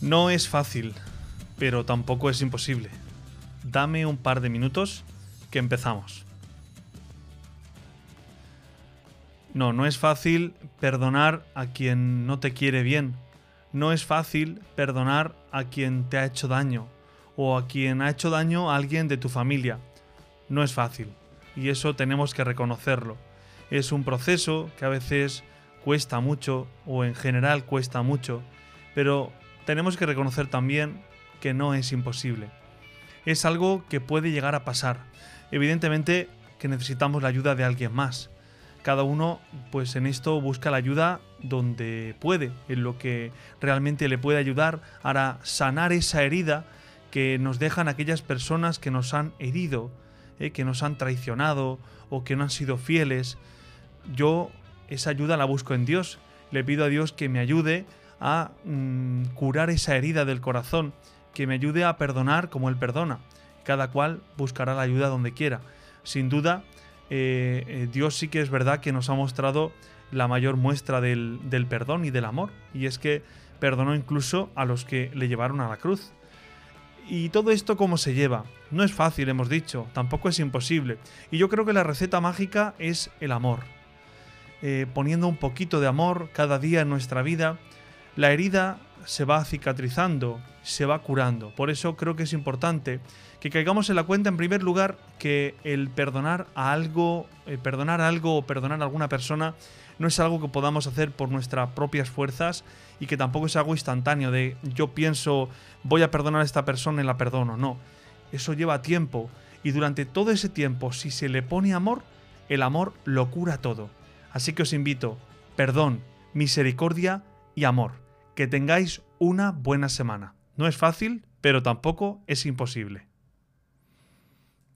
No es fácil, pero tampoco es imposible. Dame un par de minutos que empezamos. No, no es fácil perdonar a quien no te quiere bien. No es fácil perdonar a quien te ha hecho daño o a quien ha hecho daño a alguien de tu familia. No es fácil. Y eso tenemos que reconocerlo. Es un proceso que a veces cuesta mucho o en general cuesta mucho, pero tenemos que reconocer también que no es imposible. Es algo que puede llegar a pasar. Evidentemente que necesitamos la ayuda de alguien más. Cada uno, pues en esto busca la ayuda donde puede, en lo que realmente le puede ayudar a sanar esa herida que nos dejan aquellas personas que nos han herido, eh, que nos han traicionado o que no han sido fieles. Yo esa ayuda la busco en Dios. Le pido a Dios que me ayude a mm, curar esa herida del corazón, que me ayude a perdonar como Él perdona. Cada cual buscará la ayuda donde quiera. Sin duda, eh, eh, Dios sí que es verdad que nos ha mostrado la mayor muestra del, del perdón y del amor, y es que perdonó incluso a los que le llevaron a la cruz. ¿Y todo esto cómo se lleva? No es fácil, hemos dicho, tampoco es imposible. Y yo creo que la receta mágica es el amor. Eh, poniendo un poquito de amor cada día en nuestra vida, la herida se va cicatrizando, se va curando. Por eso creo que es importante que caigamos en la cuenta, en primer lugar, que el perdonar a algo, eh, perdonar algo o perdonar a alguna persona no es algo que podamos hacer por nuestras propias fuerzas y que tampoco es algo instantáneo de yo pienso voy a perdonar a esta persona y la perdono. No, eso lleva tiempo y durante todo ese tiempo, si se le pone amor, el amor lo cura todo. Así que os invito, perdón, misericordia y amor. Que tengáis una buena semana. No es fácil, pero tampoco es imposible.